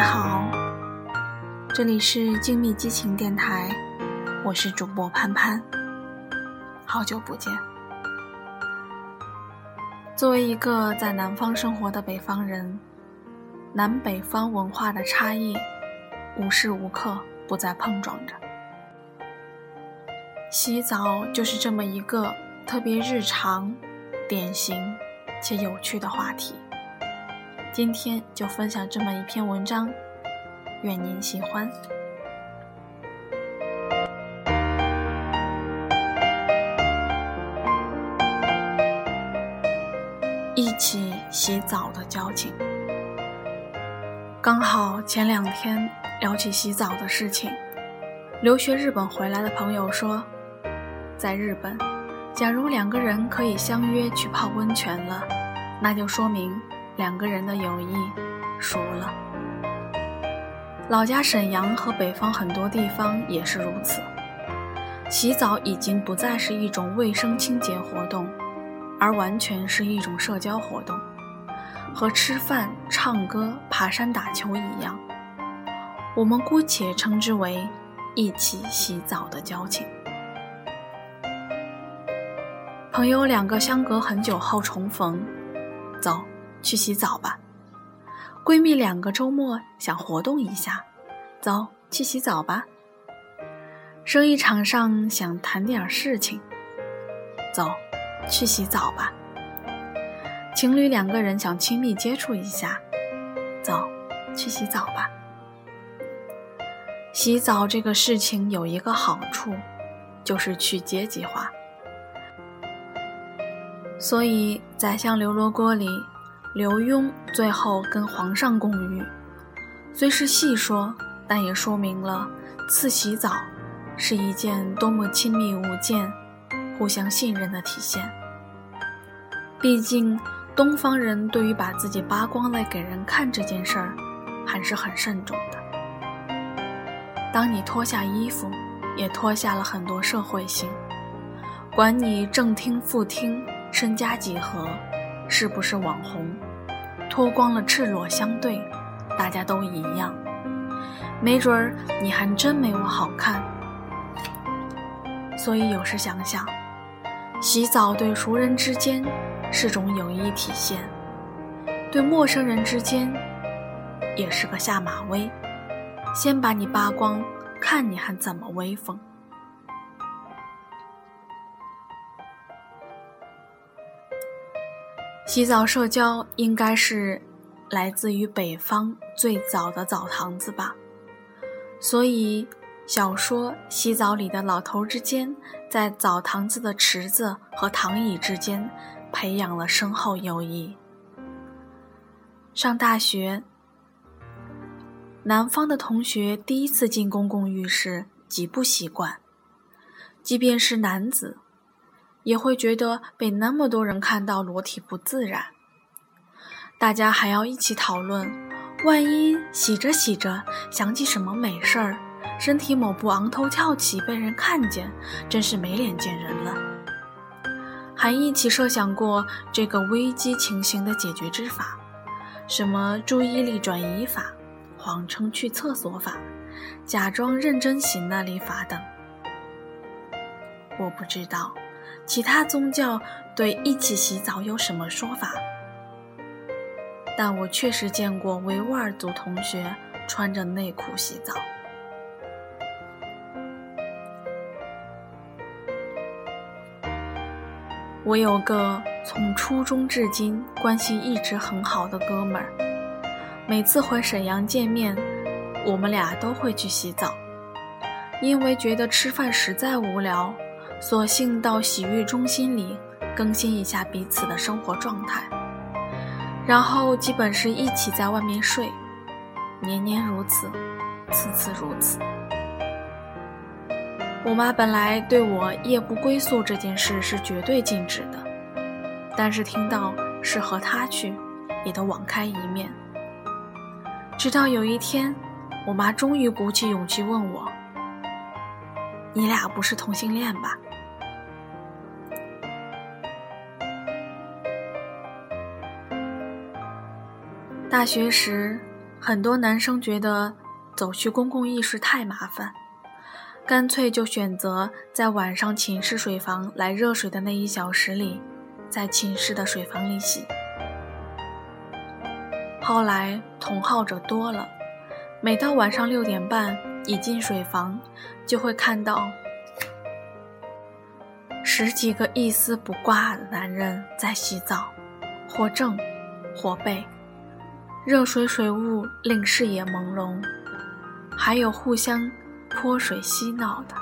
家好，这里是静谧激情电台，我是主播潘潘，好久不见。作为一个在南方生活的北方人，南北方文化的差异无时无刻不在碰撞着。洗澡就是这么一个特别日常、典型且有趣的话题。今天就分享这么一篇文章，愿您喜欢。一起洗澡的交情，刚好前两天聊起洗澡的事情，留学日本回来的朋友说，在日本，假如两个人可以相约去泡温泉了，那就说明。两个人的友谊熟了。老家沈阳和北方很多地方也是如此。洗澡已经不再是一种卫生清洁活动，而完全是一种社交活动，和吃饭、唱歌、爬山、打球一样。我们姑且称之为一起洗澡的交情。朋友两个相隔很久后重逢，走。去洗澡吧，闺蜜两个周末想活动一下，走去洗澡吧。生意场上想谈点事情，走去洗澡吧。情侣两个人想亲密接触一下，走去洗澡吧。洗澡这个事情有一个好处，就是去阶级化，所以宰相刘罗锅里。刘墉最后跟皇上共浴，虽是戏说，但也说明了赐洗澡是一件多么亲密无间、互相信任的体现。毕竟东方人对于把自己扒光了给人看这件事儿，还是很慎重的。当你脱下衣服，也脱下了很多社会性，管你正厅副厅，身家几何。是不是网红？脱光了赤裸相对，大家都一样。没准儿你还真没我好看。所以有时想想，洗澡对熟人之间是种友谊体现，对陌生人之间也是个下马威。先把你扒光，看你还怎么威风。洗澡社交应该是来自于北方最早的澡堂子吧，所以小说《洗澡里的老头》之间，在澡堂子的池子和躺椅之间培养了深厚友谊。上大学，南方的同学第一次进公共浴室极不习惯，即便是男子。也会觉得被那么多人看到裸体不自然，大家还要一起讨论，万一洗着洗着想起什么美事儿，身体某部昂头翘起被人看见，真是没脸见人了。还一起设想过这个危机情形的解决之法，什么注意力转移法、谎称去厕所法、假装认真洗那里法等。我不知道。其他宗教对一起洗澡有什么说法？但我确实见过维吾尔族同学穿着内裤洗澡。我有个从初中至今关系一直很好的哥们儿，每次回沈阳见面，我们俩都会去洗澡，因为觉得吃饭实在无聊。索性到洗浴中心里更新一下彼此的生活状态，然后基本是一起在外面睡，年年如此，次次如此。我妈本来对我夜不归宿这件事是绝对禁止的，但是听到是和他去，也都网开一面。直到有一天，我妈终于鼓起勇气问我：“你俩不是同性恋吧？”大学时，很多男生觉得走去公共浴室太麻烦，干脆就选择在晚上寝室水房来热水的那一小时里，在寝室的水房里洗。后来同好者多了，每到晚上六点半一进水房，就会看到十几个一丝不挂的男人在洗澡，或正，或背。热水水雾令视野朦胧，还有互相泼水嬉闹的，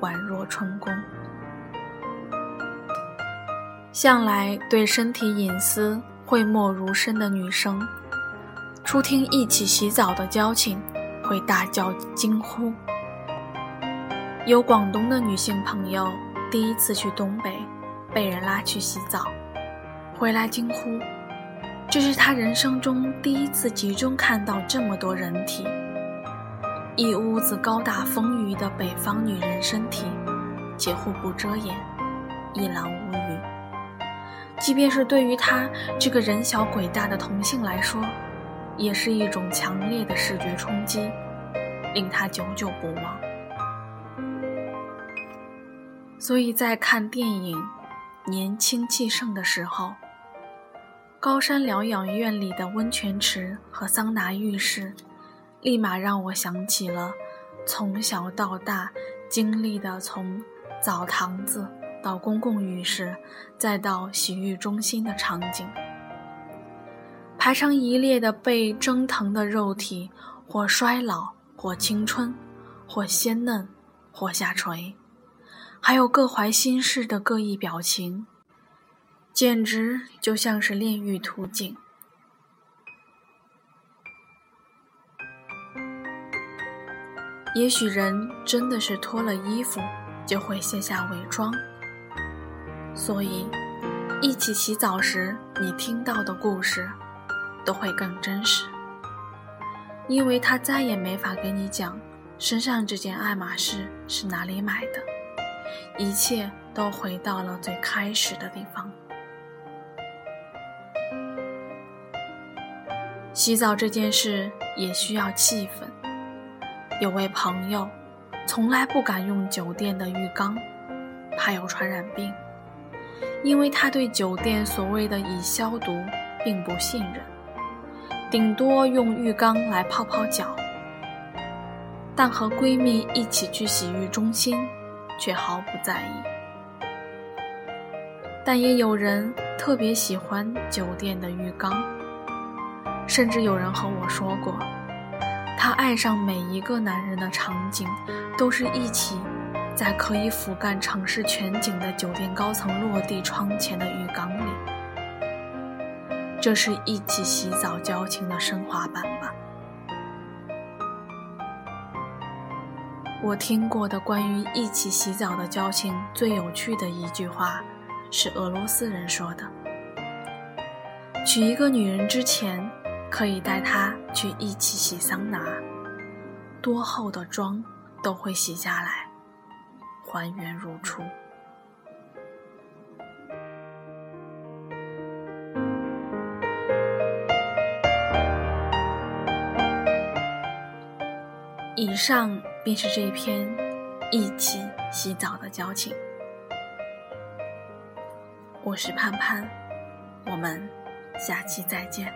宛若春宫。向来对身体隐私讳莫如深的女生，初听一起洗澡的交情，会大叫惊呼。有广东的女性朋友第一次去东北，被人拉去洗澡，回来惊呼。这是他人生中第一次集中看到这么多人体，一屋子高大丰腴的北方女人身体，且互不遮掩，一览无余。即便是对于他这个人小鬼大的同性来说，也是一种强烈的视觉冲击，令他久久不忘。所以在看电影《年轻气盛》的时候。高山疗养院里的温泉池和桑拿浴室，立马让我想起了从小到大经历的从澡堂子到公共浴室，再到洗浴中心的场景。排成一列的被蒸腾的肉体，或衰老，或青春，或鲜嫩，或下垂，还有各怀心事的各异表情。简直就像是炼狱图景。也许人真的是脱了衣服就会卸下伪装，所以一起洗澡时你听到的故事都会更真实，因为他再也没法给你讲身上这件爱马仕是哪里买的，一切都回到了最开始的地方。洗澡这件事也需要气氛。有位朋友从来不敢用酒店的浴缸，怕有传染病，因为他对酒店所谓的已消毒并不信任，顶多用浴缸来泡泡脚。但和闺蜜一起去洗浴中心，却毫不在意。但也有人特别喜欢酒店的浴缸。甚至有人和我说过，他爱上每一个男人的场景，都是一起在可以俯瞰城市全景的酒店高层落地窗前的浴缸里。这是一起洗澡交情的升华版吧？我听过的关于一起洗澡的交情最有趣的一句话，是俄罗斯人说的：娶一个女人之前。可以带他去一起洗桑拿，多厚的妆都会洗下来，还原如初。以上便是这篇一起洗澡的交情。我是盼盼，我们下期再见。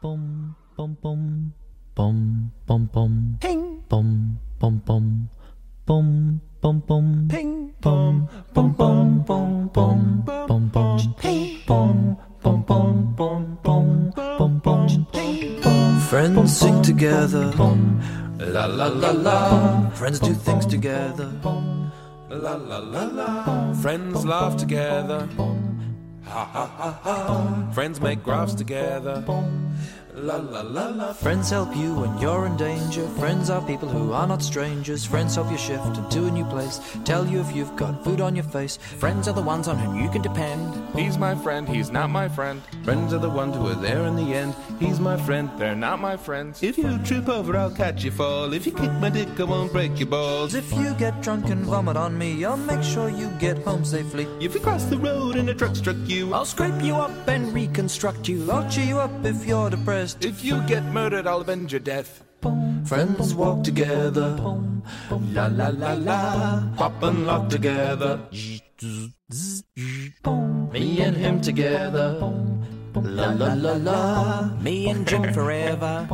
Boom, boom, boom, boom, boom, boom, ping, boom, boom, boom, boom, boom, boom, ping, boom, boom, boom, boom, boom, boom, boom, ping, boom, boom, boom, boom, boom, boom, boom, ping, boom. Friends sing together, la la la la. Friends do things together, la la la la. Friends laugh together. Friends make graphs together. La la la la. Friends help you when you're in danger. Friends are people who are not strangers. Friends help you shift into a new place. Tell you if you've got food on your face. Friends are the ones on whom you can depend. He's my friend, he's not my friend. Friends are the ones who are there in the end. He's my friend. They're not my friends. If you trip over, I'll catch you fall. If you kick my dick, I won't break your balls. If you get drunk and vomit on me, I'll make sure you get home safely. If you cross the road and a truck struck you, I'll scrape you up and reconstruct you. I'll cheer you up if you're depressed. If you get murdered, I'll avenge your death. friends walk together. La la la la. Pop and lock together. Me and him together. La la la la. Me and Jim forever.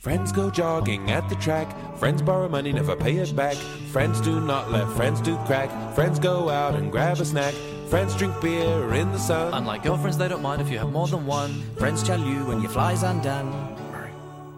Friends go jogging at the track. Friends borrow money, never pay it back. Friends do not let friends do crack. Friends go out and grab a snack. Friends drink beer in the sun. Unlike girlfriends, they don't mind if you have more than one. Friends tell you when your fly's undone. Murray,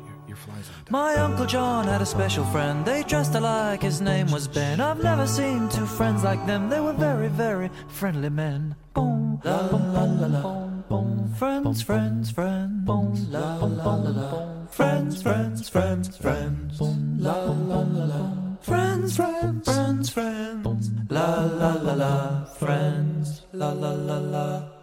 your, your fly's undone. My Uncle John had a special friend. They dressed alike, his name was Ben. I've never seen two friends like them. They were very, very friendly men. Boom, la la la la boom, boom. Friends, friends, friends. Boom, la la la la. Friends, friends, friends, friends. Boom, la la la la. Friends, friends, friends, friends. La la la la. Friends, la la la la.